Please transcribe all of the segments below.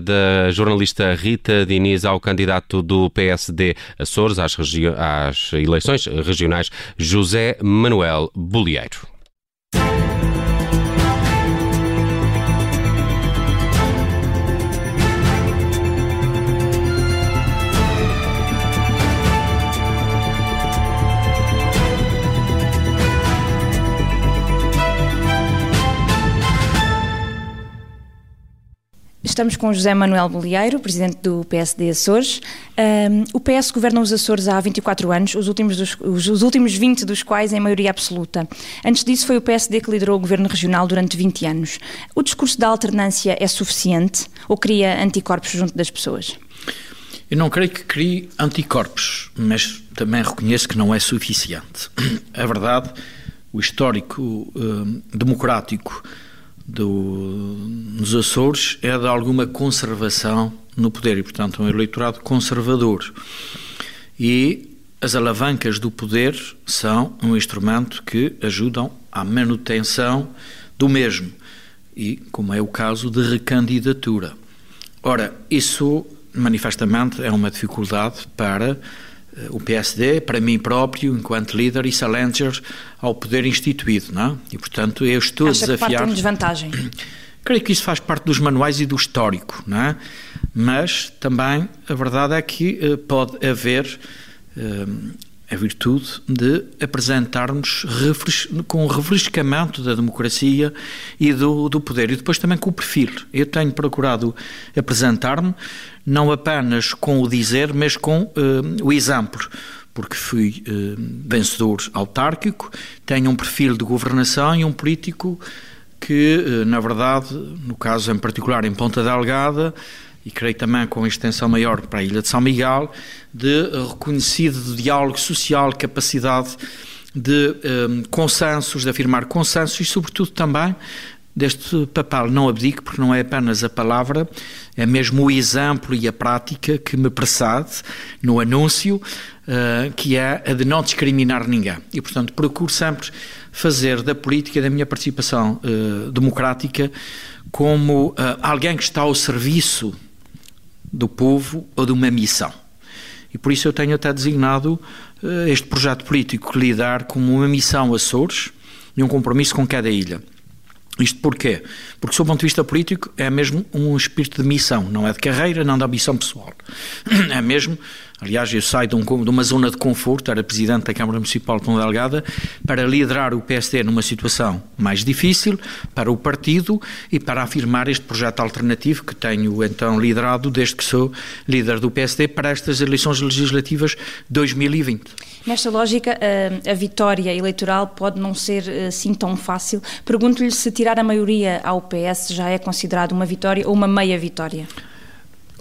da jornalista Rita Diniz ao candidato do PSD Açores às, às eleições regionais, José Manuel Bolieiro. Estamos com José Manuel Bolieiro, presidente do PSD Açores. Um, o PS governa os Açores há 24 anos, os últimos, dos, os, os, últimos 20 dos quais em maioria absoluta. Antes disso, foi o PSD que liderou o governo regional durante 20 anos. O discurso da alternância é suficiente ou cria anticorpos junto das pessoas? Eu não creio que crie anticorpos, mas também reconheço que não é suficiente. A verdade, o histórico um, democrático do, nos Açores é de alguma conservação no poder e, portanto, um eleitorado conservador. E as alavancas do poder são um instrumento que ajudam à manutenção do mesmo, e como é o caso de recandidatura. Ora, isso manifestamente é uma dificuldade para o PSD, para mim próprio, enquanto líder e challenger ao poder instituído, não é? E, portanto, eu estou Acha desafiar... Que parte em desvantagem? Creio que isso faz parte dos manuais e do histórico, não é? Mas também a verdade é que uh, pode haver uh, a virtude de apresentarmos refres com o refrescamento da democracia e do, do poder. E depois também com o perfil. Eu tenho procurado apresentar-me não apenas com o dizer, mas com uh, o exemplo porque fui uh, vencedor autárquico, tenho um perfil de governação e um político que, uh, na verdade, no caso em particular em Ponta Delgada, e creio também com extensão maior para a Ilha de São Miguel, de reconhecido diálogo social, capacidade de um, consensos, de afirmar consensos e, sobretudo, também deste papel não abdico, porque não é apenas a palavra, é mesmo o exemplo e a prática que me precede no anúncio, uh, que é a de não discriminar ninguém. E, portanto, procuro sempre fazer da política, da minha participação uh, democrática, como uh, alguém que está ao serviço do povo ou de uma missão. E por isso eu tenho até designado uh, este projeto político lidar como uma missão Açores e um compromisso com cada ilha. Isto porquê? Porque, sob o ponto de vista político, é mesmo um espírito de missão, não é de carreira, não da ambição pessoal. É mesmo Aliás, eu saio de, um, de, uma zona de conforto, era presidente da Câmara Municipal de Ponta Delgada, para liderar o PSD numa situação mais difícil para o partido e para afirmar este projeto alternativo que tenho então liderado desde que sou líder do PSD para estas eleições legislativas 2020. Nesta lógica, a vitória eleitoral pode não ser assim tão fácil. Pergunto-lhe se tirar a maioria ao PS já é considerado uma vitória ou uma meia vitória.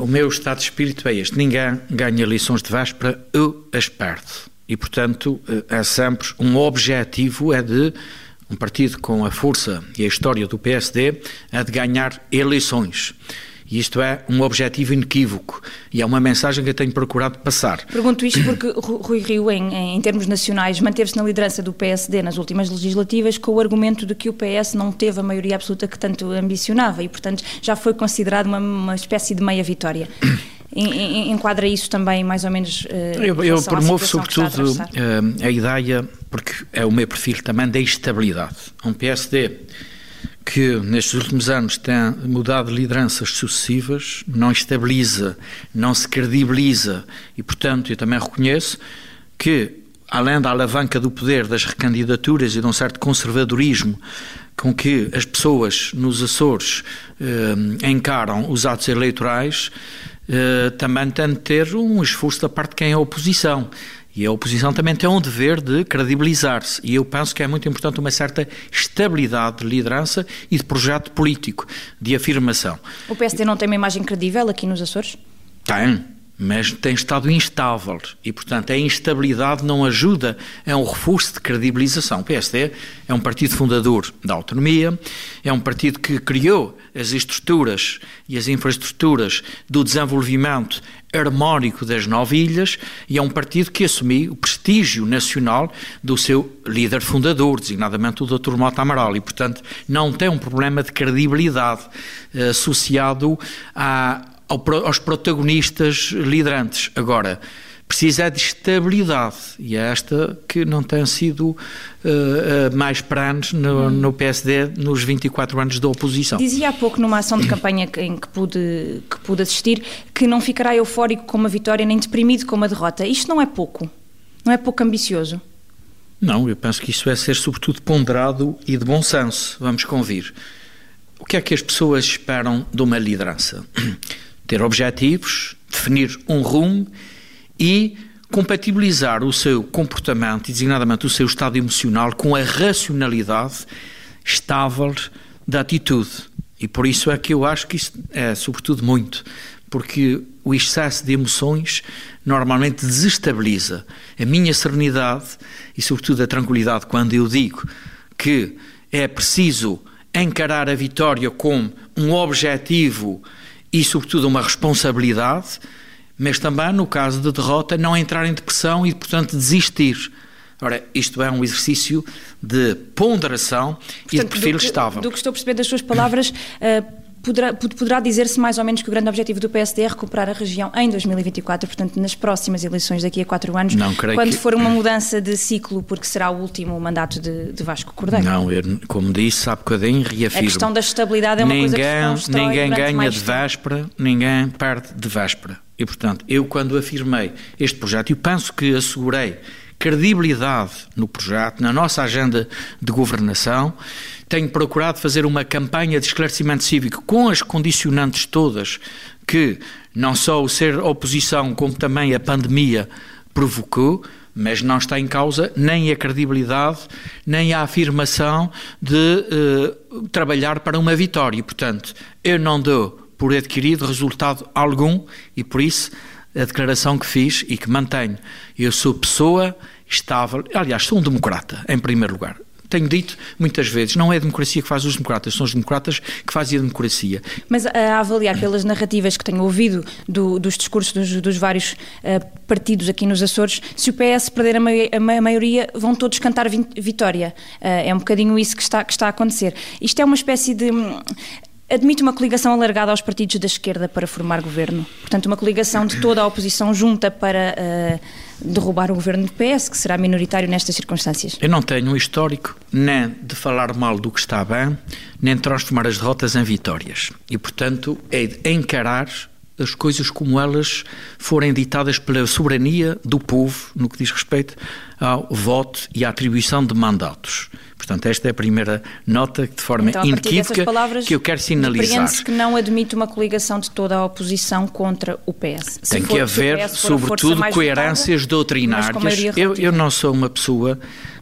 O meu estado de espírito é este: ninguém ganha lições de véspera, eu as perde. E, portanto, eh, sempre um objetivo é de um partido com a força e a história do PSD é de ganhar eleições. E isto é um objetivo inequívoco e é uma mensagem que eu tenho procurado passar. Pergunto isto porque Rui Rio, em, em termos nacionais, manteve-se na liderança do PSD nas últimas legislativas com o argumento de que o PS não teve a maioria absoluta que tanto ambicionava e, portanto, já foi considerado uma, uma espécie de meia vitória. Enquadra isso também mais ou menos. Uh, eu, eu promovo sobretudo a, uh, a ideia, porque é o meu perfil também da estabilidade. Um PSD que nestes últimos anos tem mudado lideranças sucessivas, não estabiliza, não se credibiliza e, portanto, eu também reconheço que, além da alavanca do poder das recandidaturas e de um certo conservadorismo com que as pessoas nos Açores eh, encaram os atos eleitorais, eh, também tem de ter um esforço da parte de quem é a oposição. E a oposição também tem um dever de credibilizar-se. E eu penso que é muito importante uma certa estabilidade de liderança e de projeto político, de afirmação. O PSD não tem uma imagem credível aqui nos Açores? Tem, mas tem estado instável e, portanto, a instabilidade não ajuda a um reforço de credibilização. O PSD é um partido fundador da autonomia, é um partido que criou as estruturas e as infraestruturas do desenvolvimento harmónico das nove ilhas e é um partido que assumiu o prestígio nacional do seu líder fundador, designadamente o Dr. Mota Amaral, e, portanto, não tem um problema de credibilidade eh, associado a aos protagonistas liderantes. Agora, precisa de estabilidade e é esta que não tem sido uh, mais pranos no, hum. no, PSD nos 24 anos da oposição. Dizia há pouco numa ação de campanha em que pude, que pude assistir que não ficará eufórico com uma vitória nem deprimido com uma derrota. Isto não é pouco? Não é pouco ambicioso? Não, eu penso que isso é ser sobretudo ponderado e de bom senso. Vamos convir. O que é que as pessoas esperam de uma liderança? ter objetivos, definir um rumo e compatibilizar o seu comportamento e, designadamente, o seu estado emocional com a racionalidade estável da atitude. E por isso é que eu acho que isso é, sobretudo, muito, porque o excesso de emoções normalmente desestabiliza a minha serenidade e, sobretudo, a tranquilidade quando eu digo que é preciso encarar a vitória como um objetivo e, sobretudo, uma responsabilidade, mas também, no caso de derrota, não entrar em depressão e, portanto, desistir. Ora, isto é um exercício de ponderação Portanto, e de perfil do que, estável. Do que estou a perceber das suas palavras, uh, poderá, poderá dizer-se mais ou menos que o grande objetivo do PSD é recuperar a região em 2024, portanto, nas próximas eleições daqui a quatro anos, não, quando que... for uma mudança de ciclo, porque será o último mandato de, de Vasco Cordeiro. Não, eu, como disse há bocadinho, reafirmo. A questão da estabilidade é uma ninguém, coisa que Ninguém ganha de véspera, ninguém perde de véspera. E, portanto, eu quando afirmei este projeto, eu penso que assegurei credibilidade no projeto, na nossa agenda de governação. Tenho procurado fazer uma campanha de esclarecimento cívico com as condicionantes todas que não só o ser oposição, como também a pandemia provocou, mas não está em causa nem a credibilidade, nem a afirmação de uh, trabalhar para uma vitória. Portanto, eu não dou por adquirido resultado algum e por isso a declaração que fiz e que mantenho. Eu sou pessoa estável, aliás, sou um democrata, em primeiro lugar. Tenho dito muitas vezes, não é a democracia que faz os democratas, são os democratas que fazem a democracia. Mas a avaliar pelas narrativas que tenho ouvido do, dos discursos dos, dos vários uh, partidos aqui nos Açores, se o PS perder a, a maioria, vão todos cantar vitória. Uh, é um bocadinho isso que está, que está a acontecer. Isto é uma espécie de admite uma coligação alargada aos partidos da esquerda para formar governo. Portanto, uma coligação de toda a oposição junta para uh, derrubar o governo do PS, que será minoritário nestas circunstâncias. Eu não tenho um histórico nem de falar mal do que está bem, nem de transformar as derrotas em vitórias. E, portanto, é de encarar as coisas como elas forem ditadas pela soberania do povo no que diz respeito ao voto e à atribuição de mandatos. Portanto, esta é a primeira nota de forma então, inequívoca que eu quero sinalizar. se que não admite uma coligação de toda a oposição contra o PS. Se Tem que haver, sobretudo, coerências doutrinárias. Eu, eu não sou uma pessoa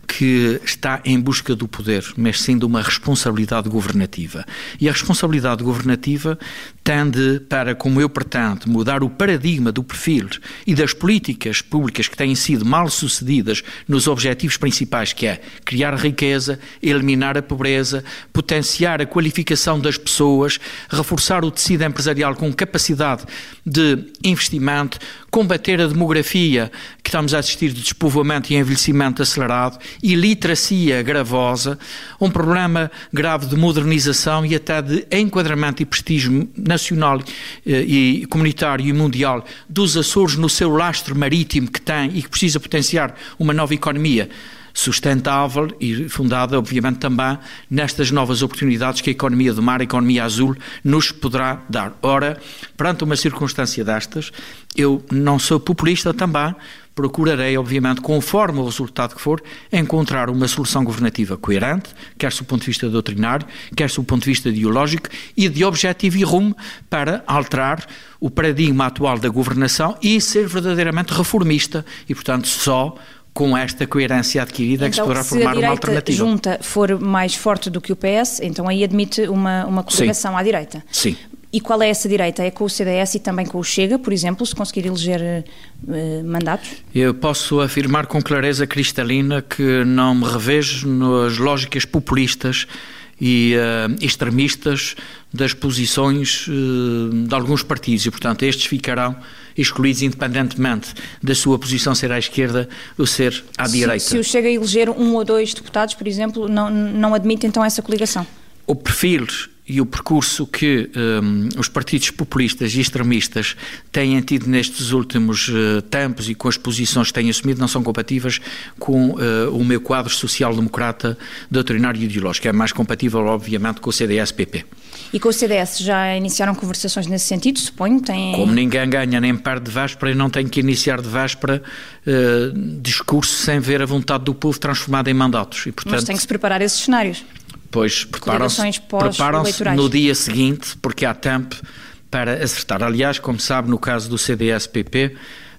que está em busca do poder, mas sim de uma responsabilidade governativa. E a responsabilidade governativa tende para, como eu pretendo, mudar o paradigma do perfil e das políticas públicas que têm sido mal sucedidas nos objetivos principais, que é criar riqueza, eliminar a pobreza, potenciar a qualificação das pessoas, reforçar o tecido empresarial com capacidade de investimento, combater a demografia que estamos a assistir de despovoamento e envelhecimento acelerado e literacia gravosa, um problema grave de modernização e até de enquadramento e prestígio nacional eh, e comunitário e mundial dos Açores no seu lastro marítimo que tem e que precisa potenciar uma nova economia sustentável e fundada, obviamente, também nestas novas oportunidades que a economia do mar, a economia azul, nos poderá dar. Ora, perante uma circunstância destas, eu não sou populista também, procurarei, obviamente, conforme o resultado que for, encontrar uma solução governativa coerente, quer do ponto de vista doutrinário, quer do ponto de vista ideológico e de objetivo e rumo para alterar o paradigma atual da governação e ser verdadeiramente reformista e, portanto, só com esta coerência adquirida então, que se poderá formar uma alternativa. Se a junta for mais forte do que o PS, então aí admite uma, uma coligação à direita. Sim. E qual é essa direita? É com o CDS e também com o Chega, por exemplo, se conseguir eleger uh, mandatos? Eu posso afirmar com clareza cristalina que não me revejo nas lógicas populistas e uh, extremistas das posições uh, de alguns partidos e, portanto, estes ficarão excluídos independentemente da sua posição ser à esquerda ou ser à se, direita. Se o Chega a eleger um ou dois deputados, por exemplo, não, não admite então essa coligação? O perfil e o percurso que um, os partidos populistas e extremistas têm tido nestes últimos uh, tempos e com as posições que têm assumido não são compatíveis com uh, o meu quadro social-democrata doutrinário e ideológico. É mais compatível, obviamente, com o CDS-PP. E com o CDS já iniciaram conversações nesse sentido, suponho? Tem... Como ninguém ganha nem perde de véspera, e não tem que iniciar de véspera uh, discurso sem ver a vontade do povo transformada em mandatos. E, portanto, Mas tem que se preparar esses cenários. Pois preparam-se preparam no dia seguinte, porque há tempo para acertar. Aliás, como sabe, no caso do CDS-PP,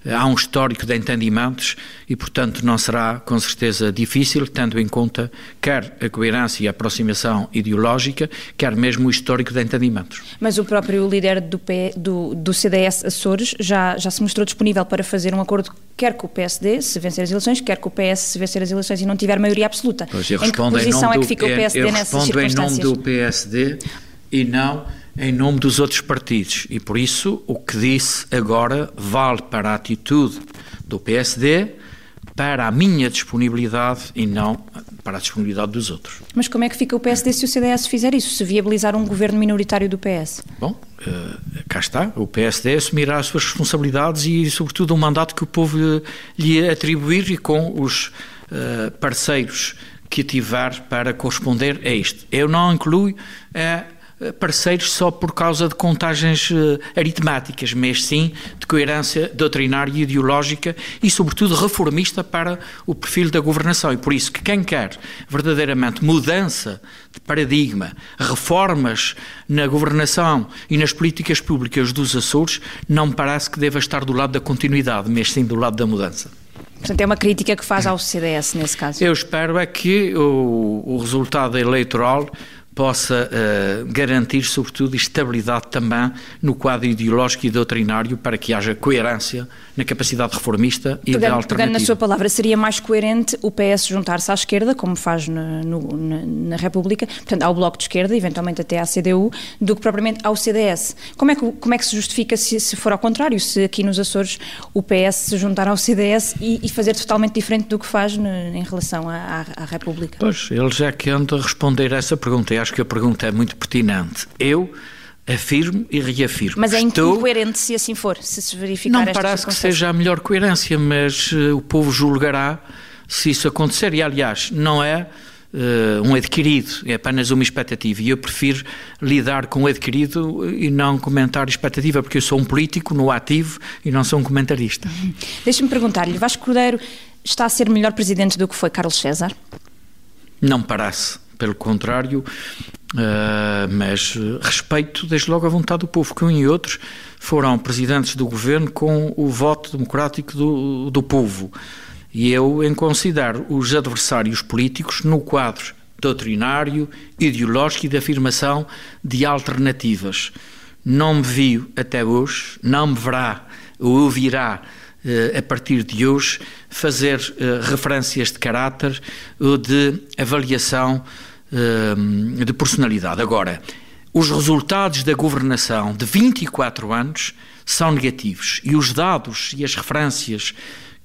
há um histórico de entendimentos e, portanto, não será com certeza difícil, tendo em conta quer a coerência e a aproximação ideológica, quer mesmo o histórico de entendimentos. Mas o próprio líder do, P, do, do CDS Açores já, já se mostrou disponível para fazer um acordo quer com o PSD, se vencer as eleições, quer com o PS, se vencer as eleições e não tiver maioria absoluta. Pois eu em que posição em é que fica do, o PSD eu nessas circunstâncias? Eu respondo em nome do PSD e não em nome dos outros partidos. E por isso o que disse agora vale para a atitude do PSD, para a minha disponibilidade e não para a disponibilidade dos outros. Mas como é que fica o PSD se o CDS fizer isso, se viabilizar um governo minoritário do PS? Bom, uh, cá está. O PSD assumirá as suas responsabilidades e, sobretudo, o um mandato que o povo lhe atribuir e com os uh, parceiros que tiver para corresponder a isto. Eu não incluo. Uh, parceiros só por causa de contagens uh, aritméticas, mas sim de coerência doutrinária e ideológica e, sobretudo, reformista para o perfil da governação. E por isso que quem quer verdadeiramente mudança de paradigma, reformas na governação e nas políticas públicas dos Açores, não me parece que deva estar do lado da continuidade, mas sim do lado da mudança. Portanto, é uma crítica que faz ao CDS nesse caso. Eu espero é que o, o resultado eleitoral possa uh, garantir, sobretudo, estabilidade também no quadro ideológico e doutrinário para que haja coerência na capacidade reformista e pegando, da alternativa. Pegando na sua palavra, seria mais coerente o PS juntar-se à esquerda, como faz na, no, na, República, portanto, ao Bloco de Esquerda, eventualmente até à CDU, do que propriamente ao CDS. Como é que, como é que se justifica se, se for ao contrário, se aqui nos Açores o PS se juntar ao CDS e, e fazer totalmente diferente do que faz no, em relação à, à, República? Pois, ele já que anda a responder a essa pergunta, e acho que a pergunta é muito pertinente. Eu afirmo e reafirmo. Mas é Estou... incoerente se assim for, se se verificar Não parece que seja a melhor coerência, mas uh, o povo julgará se isso acontecer. E, aliás, não é uh, um adquirido, é apenas uma expectativa. E eu prefiro lidar com o adquirido e não comentar expectativa, porque eu sou um político no ativo e não sou um comentarista. Uhum. Deixa-me perguntar-lhe, Vasco Cordeiro está a ser melhor presidente do que foi Carlos César? Não parece. Pelo contrário, Uh, mas respeito desde logo a vontade do povo, que um e outros foram presidentes do governo com o voto democrático do, do povo. E eu em considero os adversários políticos no quadro doutrinário, ideológico e de afirmação de alternativas. Não me viu até hoje, não me verá ou ouvirá uh, a partir de hoje fazer uh, referências de caráter ou de avaliação de personalidade. Agora, os resultados da governação de 24 anos são negativos e os dados e as referências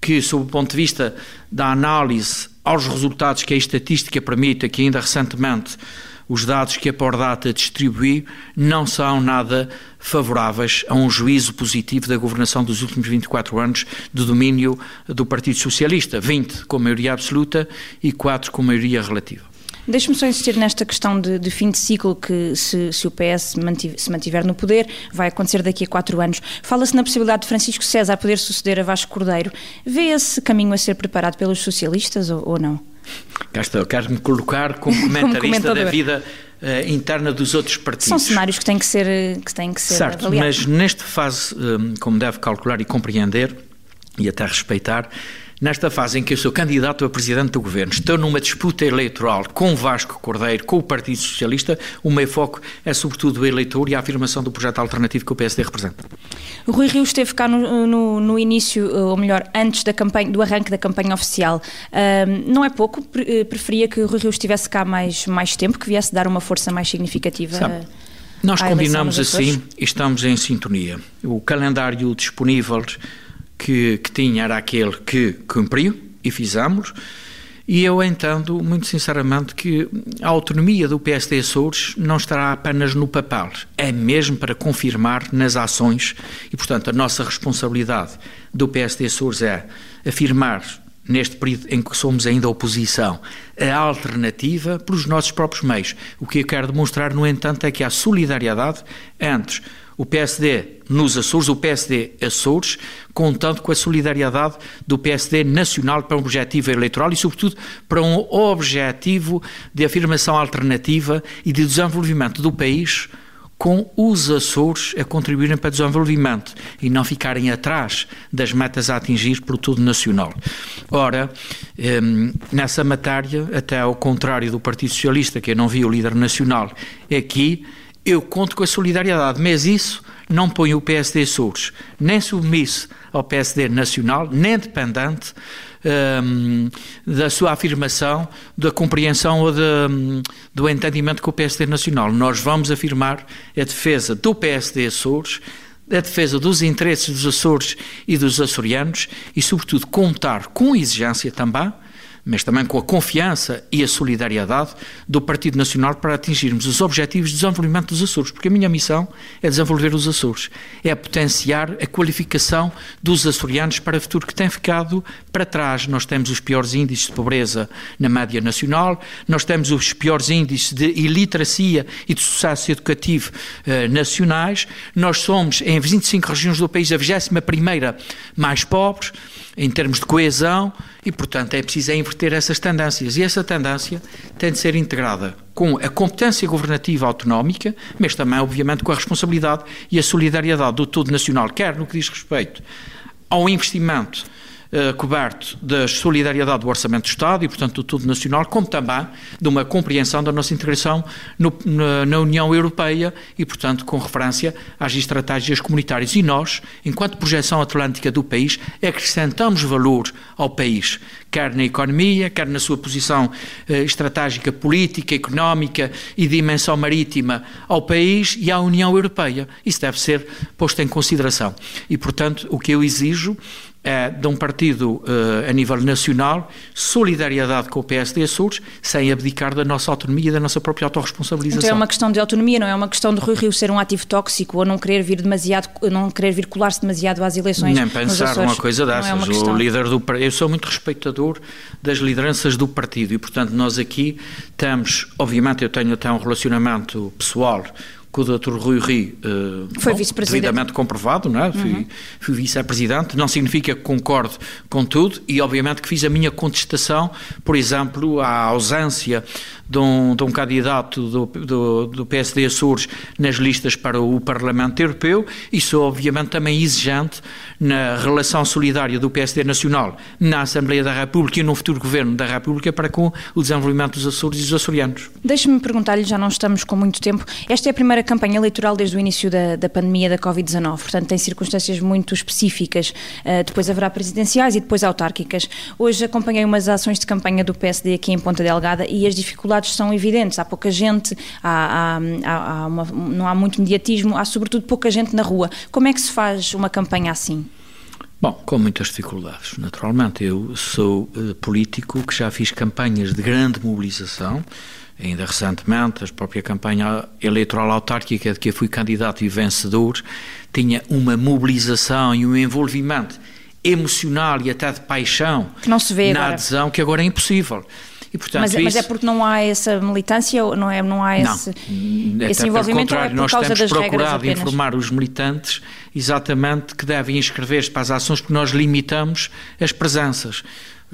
que, sob o ponto de vista da análise aos resultados que a estatística permite, que ainda recentemente os dados que a Pordata distribuiu não são nada favoráveis a um juízo positivo da governação dos últimos 24 anos do domínio do Partido Socialista, 20 com maioria absoluta e 4 com maioria relativa. Deixe-me só insistir nesta questão de, de, fim de ciclo que, se, se o PS mantiver, se mantiver no poder, vai acontecer daqui a quatro anos. Fala-se na possibilidade de Francisco César poder suceder a Vasco Cordeiro. Vê esse caminho a ser preparado pelos socialistas ou, ou não? Gasta, quero-me colocar como comentarista como da vida uh, interna dos outros partidos. São cenários que têm que ser, que têm que ser certo, avaliados. mas nesta fase, um, como deve calcular e compreender, e até respeitar, nesta fase em que eu sou candidato a presidente do governo, estou numa disputa eleitoral com Vasco Cordeiro, com o Partido Socialista, o meu foco é sobretudo o eleitor e a afirmação do projeto alternativo que o PSD representa. O Rui Rio esteve cá no, no, no início, ou melhor, antes da campanha, do arranque da campanha oficial. Um, não é pouco? Eh, preferia que o Rui Rio estivesse cá mais, mais tempo, que viesse dar uma força mais significativa? Sabe, nós combinamos assim e estamos em sintonia. O calendário disponível que, que tinha era aquele que cumpriu e fizemos. E eu entendo, muito sinceramente, que a autonomia do PSD Açores não estará apenas no papel, é mesmo para confirmar nas ações e, portanto, a nossa responsabilidade do PSD Açores é afirmar, neste período em que somos ainda oposição, a alternativa pelos nossos próprios meios. O que eu quero demonstrar, no entanto, é que há solidariedade entre o PSD nos Açores, o PSD Açores, contando com a solidariedade do PSD nacional para um objetivo eleitoral e, sobretudo, para um objetivo de afirmação alternativa e de desenvolvimento do país com os Açores a contribuírem para o desenvolvimento e não ficarem atrás das metas a atingir por todo nacional. Ora, hum, nessa matéria, até ao contrário do Partido Socialista, que eu não vi o líder nacional aqui, eu conto com a solidariedade, mas isso não põe o PSD Açores nem submisso ao PSD nacional, nem dependente um, da sua afirmação, da compreensão ou de, um, do entendimento com o PSD nacional. Nós vamos afirmar a defesa do PSD Açores, a defesa dos interesses dos Açores e dos açorianos e, sobretudo, contar com exigência também mas também com a confiança e a solidariedade do Partido Nacional para atingirmos os objetivos de desenvolvimento dos Açores, porque a minha missão é desenvolver os Açores, é potenciar a qualificação dos açorianos para o futuro que tem ficado para trás. Nós temos os piores índices de pobreza na média nacional, nós temos os piores índices de iliteracia e de sucesso educativo eh, nacionais, nós somos, em 25 regiões do país, a 21 primeira mais pobres, em termos de coesão, e, portanto, é preciso é inverter essas tendências. E essa tendência tem de ser integrada com a competência governativa autonómica, mas também, obviamente, com a responsabilidade e a solidariedade do todo nacional, quer no que diz respeito ao investimento uh, coberto da solidariedade do Orçamento do Estado e, portanto, do tudo nacional, como também de uma compreensão da nossa integração no, na, na, União Europeia e, portanto, com referência às estratégias comunitárias. E nós, enquanto projeção atlântica do país, acrescentamos valor ao país, quer na economia, quer na sua posição eh, estratégica, política, económica e dimensão marítima ao país e à União Europeia. Isso deve ser posto em consideração. E, portanto, o que eu exijo de um partido uh, a nível nacional, solidariedade com o PSD Açores, sem abdicar da nossa autonomia e da nossa própria autorresponsabilização. Então é uma questão de autonomia, não é uma questão de Rui Rio ser um ativo tóxico ou não querer vir demasiado, não querer vir colar-se demasiado às eleições. Nem pensar numa coisa é dessas. É o líder do eu sou muito respeitador das lideranças do partido e, portanto, nós aqui temos, obviamente, eu tenho até um relacionamento pessoal o Dr. Rui Rio uh, foi vice-presidente. Devidamente comprovado, não é? Fui, uhum. fui vice-presidente. Não significa que concordo com tudo e, obviamente, que fiz a minha contestação, por exemplo, à ausência de um, de um candidato do, do, do PSD Açores nas listas para o Parlamento Europeu e sou, obviamente, também exigente na relação solidária do PSD Nacional na Assembleia da República e no futuro Governo da República para com o desenvolvimento dos Açores e dos açorianos. Deixe-me perguntar-lhe, já não estamos com muito tempo, esta é a primeira campanha eleitoral desde o início da, da pandemia da Covid-19, portanto tem circunstâncias muito específicas, uh, depois haverá presidenciais e depois autárquicas. Hoje acompanhei umas ações de campanha do PSD aqui em Ponta Delgada e as dificuldades são evidentes, há pouca gente, há, há, há uma, não há muito mediatismo, há sobretudo pouca gente na rua. Como é que se faz uma campanha assim? Bom, com muitas dificuldades, naturalmente. Eu sou uh, político que já fiz campanhas de grande mobilização, ainda recentemente, a própria campanha eleitoral autárquica de que eu fui candidato e vencedor, tinha uma mobilização e um envolvimento emocional e até de paixão que não se vê na agora. adesão que agora é impossível. E, portanto, mas, isso... mas, é porque não há essa militância, não é, não há esse, não, esse envolvimento ou é por nós causa temos das procurado informar os militantes exatamente que devem inscrever-se para as ações porque nós limitamos as presenças.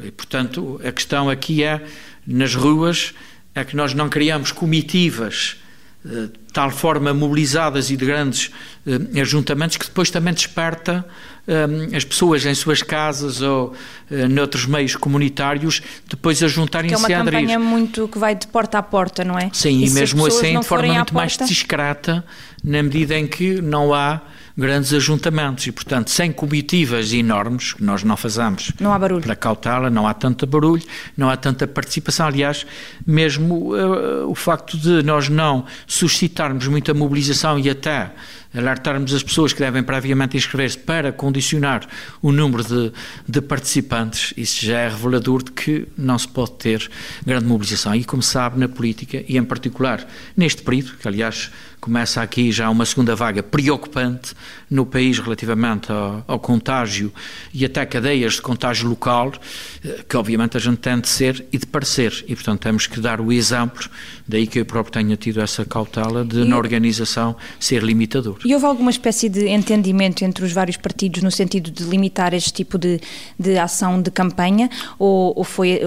E, portanto, a questão aqui é, nas ruas, é que nós não criamos comitivas de tal forma mobilizadas e de grandes uh, ajuntamentos que depois também desperta um, as pessoas em suas casas ou uh, noutros meios comunitários depois a juntarem-se a aderir. É uma campanha muito que vai de porta a porta, não é? Sim, e, e mesmo assim de forma muito mais discreta, na medida em que não há grandes ajuntamentos e, portanto, sem comitivas enormes, que nós não fazemos não há barulho. para cautela, não há tanto barulho, não há tanta participação. Aliás, mesmo uh, o facto de nós não suscitarmos muita mobilização e até alertarmos as pessoas que devem previamente inscrever-se para condicionar o número de, de, participantes, isso já é revelador de que não se pode ter grande mobilização. E como sabe, na política, e em particular neste período, que aliás começa aqui já uma segunda vaga preocupante no país relativamente ao, ao contágio e até cadeias de contágio local, eh, que obviamente a gente tem de ser e de parecer. E, portanto, temos que dar o exemplo, daí que eu próprio tenha tido essa cautela de, e... na organização, ser limitador. E houve alguma espécie de entendimento entre os vários partidos no sentido de limitar este tipo de, de ação de campanha ou, ou foi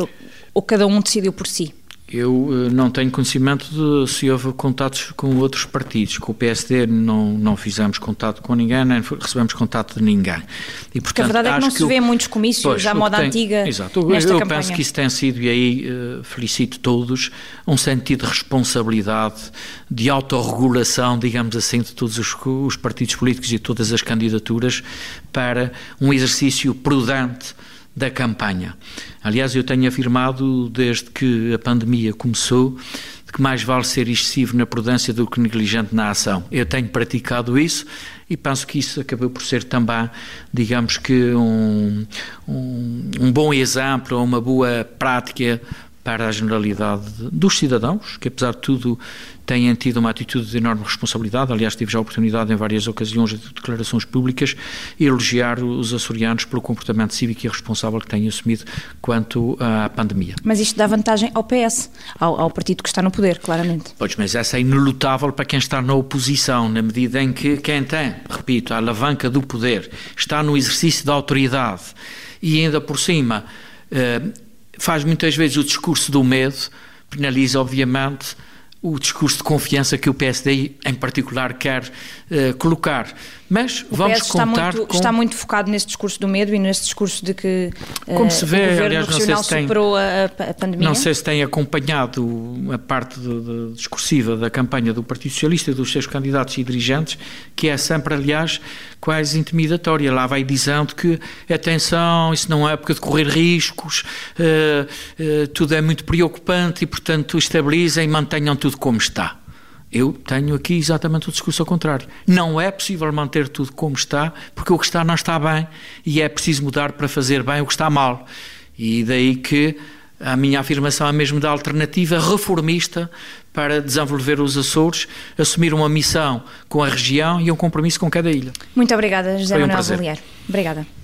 ou cada um decidiu por si? Eu eh, não tenho conhecimento de se houve contatos com outros partidos. Com o PSD não, não fizemos contato com ninguém, nem recebemos contato de ninguém. E, portanto, Porque a verdade é que não se vê muitos comícios pois, à moda tem, antiga. Exato. Eu, eu penso que isso tem sido, e aí uh, felicito todos, um sentido de responsabilidade, de autorregulação, digamos assim, de todos os, os partidos políticos e todas as candidaturas para um exercício prudente da campanha. Aliás, eu tenho afirmado desde que a pandemia começou que mais vale ser excessivo na prudência do que negligente na ação. Eu tenho praticado isso e penso que isso acabou por ser também, digamos que, um, um, um bom exemplo, uma boa prática para a generalidade dos cidadãos, que apesar de tudo têm tido uma atitude de enorme responsabilidade. Aliás, tive já a oportunidade em várias ocasiões de declarações públicas elogiar os açorianos pelo comportamento cívico e responsável que têm assumido quanto à pandemia. Mas isto dá vantagem ao PS, ao, ao partido que está no poder, claramente. Pois, mas essa é inelutável para quem está na oposição, na medida em que quem tem, repito, a alavanca do poder, está no exercício da autoridade e ainda por cima eh, faz muitas vezes o discurso do medo, penaliza, obviamente, o discurso de confiança que o PSD, em particular, quer uh, colocar. Mas o vamos PS está contar muito, com... está muito focado nesse discurso do medo e nesse discurso de que uh, Como se vê, o governo aliás, regional se tem, superou a, a, pandemia. Não sei se tem acompanhado a parte de, de, discursiva da campanha do Partido Socialista e dos seus candidatos e dirigentes, que é sempre, aliás, quase intimidatória. Lá vai dizendo que, atenção, isso não é época de correr riscos, uh, tudo é muito preocupante e, portanto, estabilizem e mantenham tudo como está. Eu tenho aqui exatamente o discurso ao contrário. Não é possível manter tudo como está, porque o que está não está bem e é preciso mudar para fazer bem o que está mal. E daí que a minha afirmação é mesmo da alternativa reformista para desenvolver os Açores, assumir uma missão com a região e um compromisso com cada ilha. Muito obrigada, José um Manuel Bollier. Obrigada.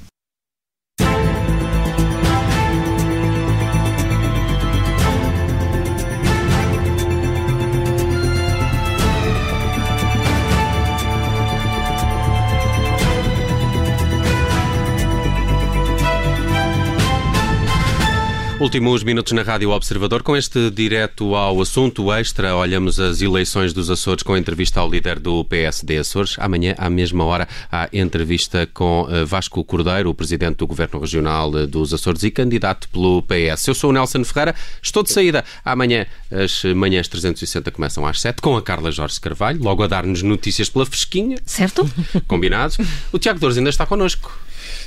Últimos minutos na Rádio Observador. Com este direto ao assunto extra, olhamos as eleições dos Açores com a entrevista ao líder do PSD Açores. Amanhã, à mesma hora, há entrevista com eh, Vasco Cordeiro, o presidente do Governo Regional eh, dos Açores e candidato pelo PS. Eu sou o Nelson Ferreira, estou de saída. Amanhã, as manhãs 360 começam às 7 com a Carla Jorge Carvalho, logo a dar-nos notícias pela fresquinha. Certo. Combinado. O Tiago Dores ainda está connosco.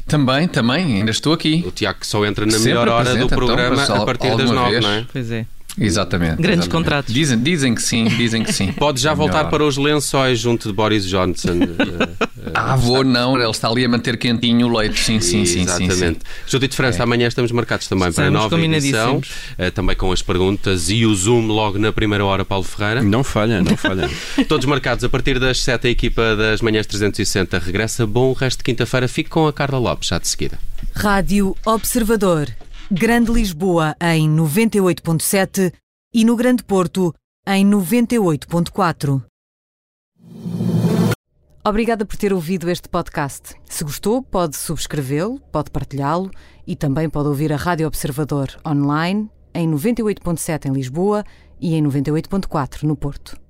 Também, também, ainda estou aqui. O Tiago só entra na Sempre melhor hora do então, programa então, a partir das nove, não é? Pois é. Exatamente. Grandes exatamente. contratos. Dizem, dizem que sim, dizem que sim. Pode já voltar para os lençóis junto de Boris Johnson. ah, vou não, ele está ali a manter quentinho o leite. Sim, sim, sim. Exatamente. Sim, sim. Judite França, é. amanhã estamos marcados também estamos para a nova edição, uh, também com as perguntas e o Zoom logo na primeira hora, Paulo Ferreira. Não falha, não falha. Todos marcados a partir das 7 a equipa das manhãs 360 regressa. Bom resto de quinta-feira. Fique com a Carla Lopes, já de seguida. Rádio Observador. Grande Lisboa em 98.7 e no Grande Porto em 98.4. Obrigada por ter ouvido este podcast. Se gostou, pode subscrevê-lo, pode partilhá-lo e também pode ouvir a Rádio Observador online em 98.7 em Lisboa e em 98.4 no Porto.